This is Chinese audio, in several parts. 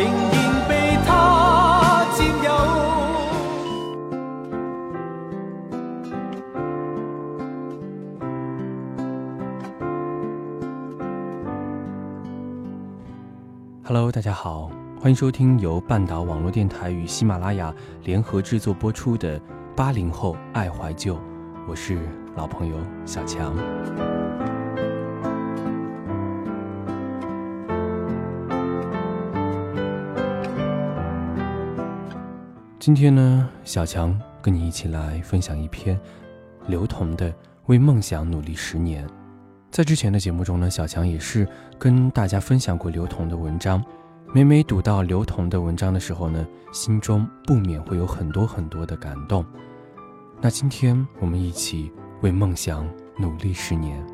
仍然被他占有。Hello，大家好，欢迎收听由半岛网络电台与喜马拉雅联合制作播出的。八零后爱怀旧，我是老朋友小强。今天呢，小强跟你一起来分享一篇刘同的《为梦想努力十年》。在之前的节目中呢，小强也是跟大家分享过刘同的文章。每每读到刘同的文章的时候呢，心中不免会有很多很多的感动。那今天我们一起为梦想努力十年。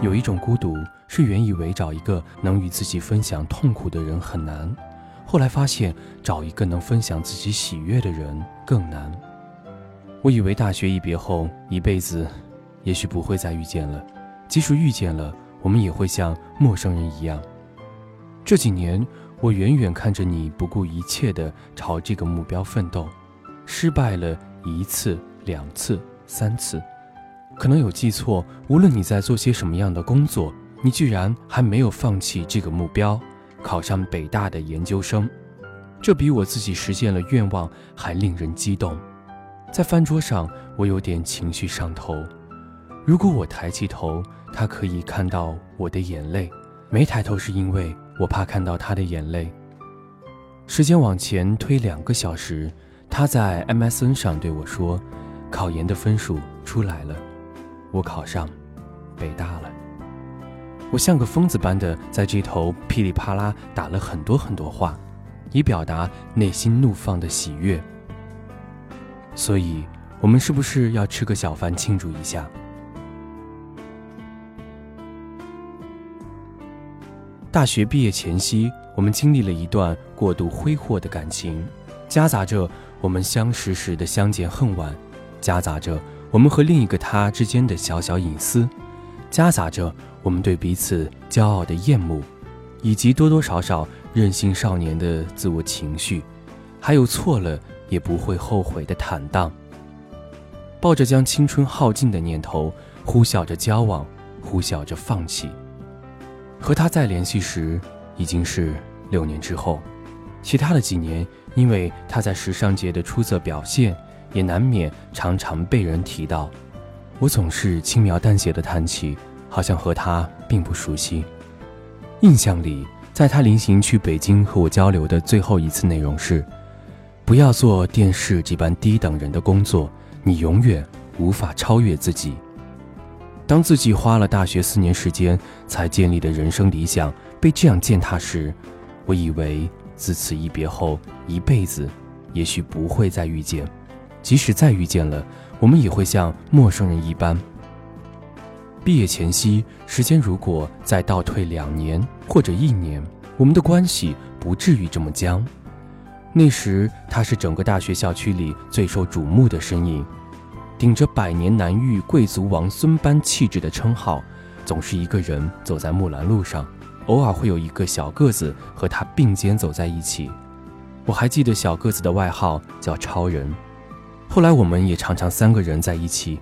有一种孤独，是原以为找一个能与自己分享痛苦的人很难，后来发现找一个能分享自己喜悦的人更难。我以为大学一别后，一辈子也许不会再遇见了。即使遇见了，我们也会像陌生人一样。这几年，我远远看着你不顾一切地朝这个目标奋斗，失败了一次、两次、三次，可能有记错。无论你在做些什么样的工作，你居然还没有放弃这个目标，考上北大的研究生。这比我自己实现了愿望还令人激动。在饭桌上，我有点情绪上头。如果我抬起头，他可以看到我的眼泪；没抬头是因为我怕看到他的眼泪。时间往前推两个小时，他在 MSN 上对我说：“考研的分数出来了，我考上北大了。”我像个疯子般的在这头噼里啪啦打了很多很多话，以表达内心怒放的喜悦。所以，我们是不是要吃个小饭庆祝一下？大学毕业前夕，我们经历了一段过度挥霍的感情，夹杂着我们相识时的相见恨晚，夹杂着我们和另一个他之间的小小隐私，夹杂着我们对彼此骄傲的厌恶，以及多多少少任性少年的自我情绪，还有错了也不会后悔的坦荡。抱着将青春耗尽的念头，呼啸着交往，呼啸着放弃。和他再联系时，已经是六年之后。其他的几年，因为他在时尚界的出色表现，也难免常常被人提到。我总是轻描淡写的谈起，好像和他并不熟悉。印象里，在他临行去北京和我交流的最后一次内容是：不要做电视这般低等人的工作，你永远无法超越自己。当自己花了大学四年时间才建立的人生理想被这样践踏时，我以为自此一别后一辈子，也许不会再遇见。即使再遇见了，我们也会像陌生人一般。毕业前夕，时间如果再倒退两年或者一年，我们的关系不至于这么僵。那时，他是整个大学校区里最受瞩目的身影。顶着百年难遇贵族王孙般气质的称号，总是一个人走在木兰路上，偶尔会有一个小个子和他并肩走在一起。我还记得小个子的外号叫超人。后来我们也常常三个人在一起，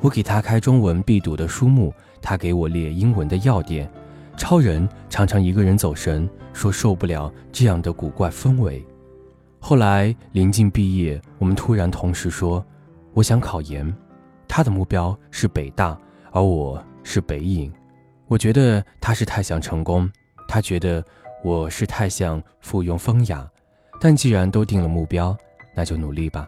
我给他开中文必读的书目，他给我列英文的要点。超人常常一个人走神，说受不了这样的古怪氛围。后来临近毕业，我们突然同时说。我想考研，他的目标是北大，而我是北影。我觉得他是太想成功，他觉得我是太想附庸风雅。但既然都定了目标，那就努力吧。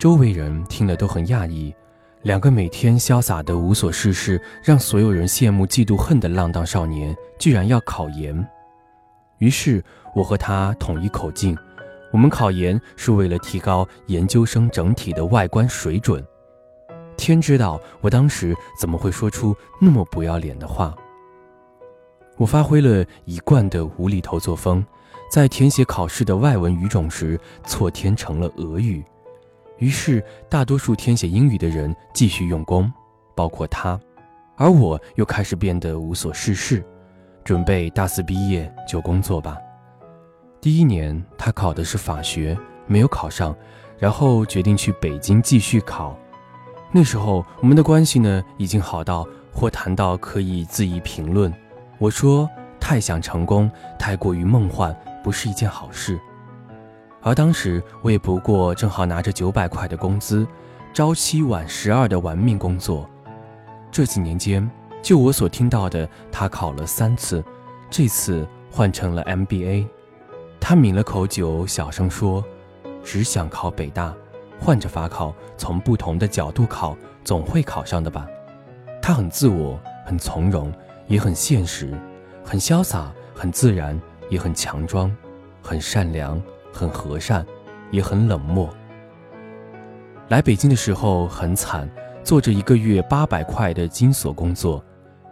周围人听了都很讶异。两个每天潇洒的无所事事，让所有人羡慕嫉妒恨的浪荡少年，居然要考研。于是，我和他统一口径：我们考研是为了提高研究生整体的外观水准。天知道我当时怎么会说出那么不要脸的话。我发挥了一贯的无厘头作风，在填写考试的外文语种时，错填成了俄语。于是，大多数填写英语的人继续用功，包括他，而我又开始变得无所事事，准备大四毕业就工作吧。第一年，他考的是法学，没有考上，然后决定去北京继续考。那时候，我们的关系呢，已经好到或谈到可以自意评论。我说，太想成功，太过于梦幻，不是一件好事。而当时我也不过正好拿着九百块的工资，朝七晚十二的玩命工作。这几年间，就我所听到的，他考了三次，这次换成了 MBA。他抿了口酒，小声说：“只想考北大，换着法考，从不同的角度考，总会考上的吧。”他很自我，很从容，也很现实，很潇洒，很自然，也很强装，很善良。很和善，也很冷漠。来北京的时候很惨，做着一个月八百块的金锁工作。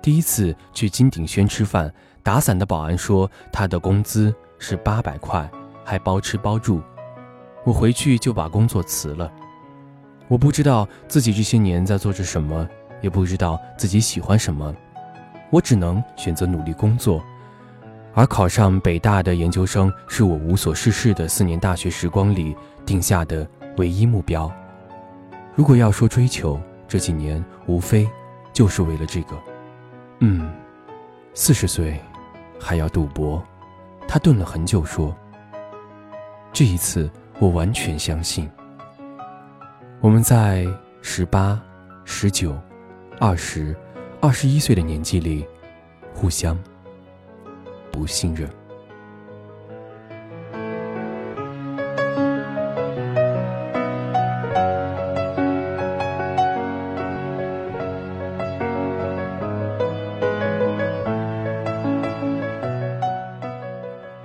第一次去金鼎轩吃饭，打伞的保安说他的工资是八百块，还包吃包住。我回去就把工作辞了。我不知道自己这些年在做着什么，也不知道自己喜欢什么，我只能选择努力工作。而考上北大的研究生是我无所事事的四年大学时光里定下的唯一目标。如果要说追求，这几年无非就是为了这个。嗯，四十岁还要赌博？他顿了很久说：“这一次我完全相信。”我们在十八、十九、二十、二十一岁的年纪里，互相。不信任。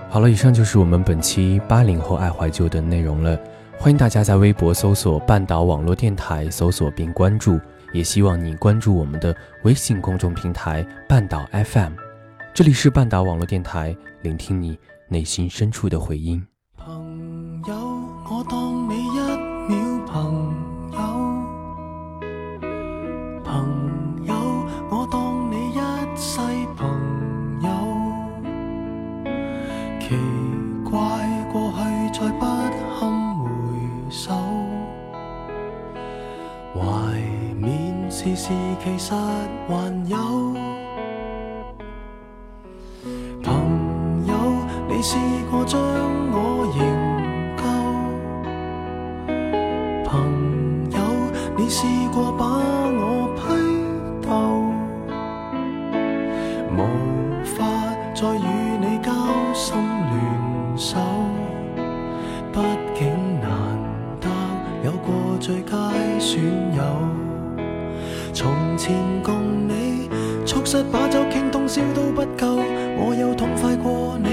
好了，以上就是我们本期八零后爱怀旧的内容了。欢迎大家在微博搜索“半岛网络电台”，搜索并关注。也希望你关注我们的微信公众平台“半岛 FM”。这里是半岛网络电台，聆听你内心深处的回音。朋友，我当你一秒朋友；朋友，我当你一世朋友。奇怪，过去再不堪回首，怀缅时事其实还有。试过把我批斗，无法再与你交心联手，毕竟难得有过最佳损友，从前共你促膝把酒倾通宵都不够，我有痛快过你。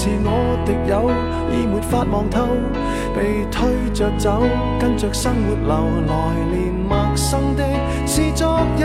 是我敌友，已没法望透，被推着走，跟着生活流，来年陌生的，是昨日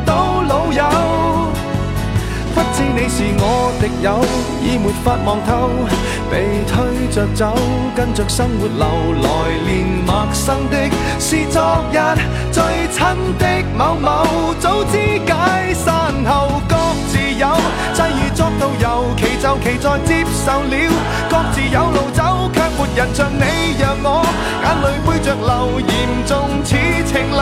友，已没法望透，被推着走，跟着生活流来年陌生的是昨日最亲的某某，早知解散后各自有，际遇作導遊，其就其在接受了，各自有路走，却没人像你让我眼泪背着流，严重似情侣